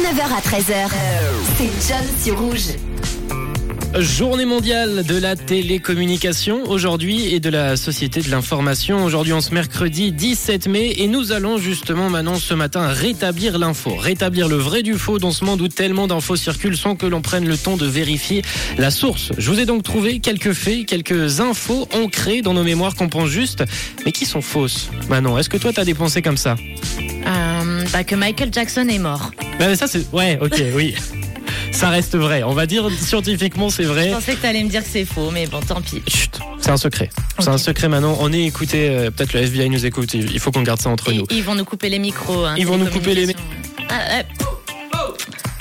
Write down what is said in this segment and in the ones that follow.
9h à 13h, c'est John sur Rouge. Journée mondiale de la télécommunication aujourd'hui et de la société de l'information. Aujourd'hui, on se mercredi 17 mai et nous allons justement maintenant ce matin rétablir l'info, rétablir le vrai du faux dans ce monde où tellement d'infos circulent sans que l'on prenne le temps de vérifier la source. Je vous ai donc trouvé quelques faits, quelques infos ancrées dans nos mémoires qu'on pense juste, mais qui sont fausses. Manon, est-ce que toi t'as des pensées comme ça? Euh, bah, que Michael Jackson est mort. Mais ça c'est ouais, ok, oui. Ça reste vrai. On va dire scientifiquement c'est vrai. Je pensais que t'allais me dire que c'est faux, mais bon, tant pis. Chut, c'est un secret. C'est un secret maintenant. On est écouté, euh, peut-être le FBI nous écoute. Il faut qu'on garde ça entre nous. ils vont nous couper les micros. hein, Ils vont nous couper les télécommunications. Ah, ouais.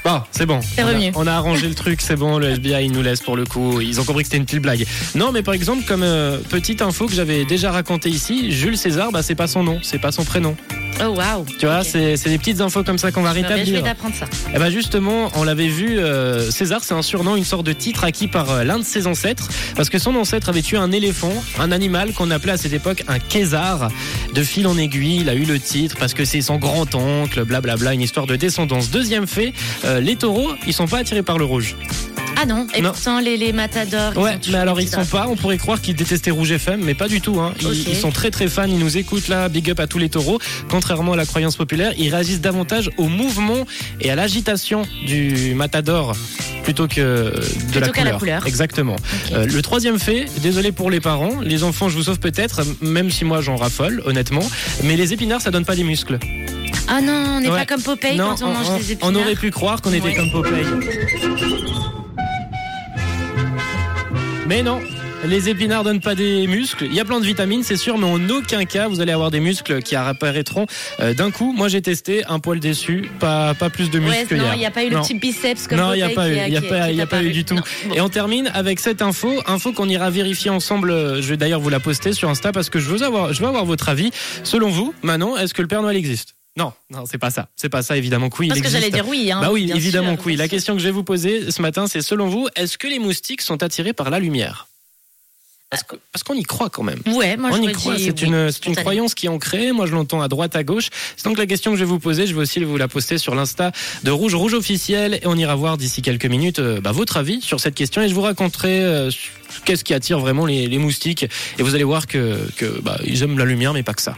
Bon, c'est bon. C'est on, a, revenu. on a arrangé le truc, c'est bon. Le FBI il nous laisse pour le coup. Ils ont compris que c'était une petite blague. Non, mais par exemple, comme euh, petite info que j'avais déjà raconté ici, Jules César, bah c'est pas son nom, c'est pas son prénom. Oh waouh. Tu vois, c'est des petites infos comme ça qu'on va Bah, Je vais rétablir. t'apprendre ça. Eh ben justement, on l'avait vu, euh, César, c'est un surnom, une sorte de titre acquis par euh, l'un de ses ancêtres, parce que son ancêtre avait tué un éléphant, un animal qu'on appelait à cette époque un kézar. De fil en aiguille, il a eu le titre parce que c'est son grand-oncle, blablabla, une histoire de descendance. Deuxième fait, euh, les taureaux, ils sont pas attirés par le rouge. Ah non, et Non. pourtant les, les matadors. Ouais, mais alors ils sont pas, on pourrait croire qu'ils détestaient Rouge FM, mais pas du tout. Hein. Ils, sont très très fans, ils nous écoutent là, big up à tous les taureaux. Contrairement à la croyance populaire, ils réagissent davantage au mouvement et à l'agitation du matador plutôt que de la Plutôt qu'à couleur. la couleur. Exactement. Euh, le troisième fait, désolé pour les parents, les enfants je vous sauve peut-être, même si moi j'en raffole honnêtement, mais les épinards ça donne pas des muscles. Ah non, on n'est Ouais. pas comme Popeye non, quand on, mange des épinards. on aurait pu croire qu'on était Ouais. comme Popeye. Mais non, les épinards donnent pas des muscles. Il y a plein de vitamines, c'est sûr, mais en aucun cas vous allez avoir des muscles qui apparaîtront euh, d'un coup. Moi j'ai testé un poil déçu, pas pas plus de muscles Ouais, que non, hier. il n'y a pas eu le petit biceps comme Non, il n'y a pas eu, il y a pas, y a eu du tout. Non, bon. Et on termine avec cette info, info qu'on ira vérifier ensemble. Je vais d'ailleurs vous la poster sur Insta parce que je veux avoir, je veux avoir votre avis. Selon vous, Manon, est-ce que le Père Noël existe? Non, non, c'est pas ça. C'est pas ça, évidemment que oui, il Parce que existe. j'allais dire oui. Hein, Bah oui, évidemment sûr, que oui. La question que je vais vous poser ce matin, c'est selon vous, est-ce que les moustiques sont attirés par la lumière? Parce que- qu'on y croit quand même. Ouais, moi On y j'aurais croit, c'est oui, une, croyance qui est ancrée. Moi, je l'entends à droite, à gauche. C'est donc la question que je vais vous poser. Je vais aussi vous la poster sur l'insta de Rouge Rouge officiel et on ira voir d'ici quelques minutes euh, bah, votre avis sur cette question et je vous raconterai euh, qu'est-ce qui attire vraiment les, les moustiques et vous allez voir que, que bah, ils aiment la lumière, mais pas que ça.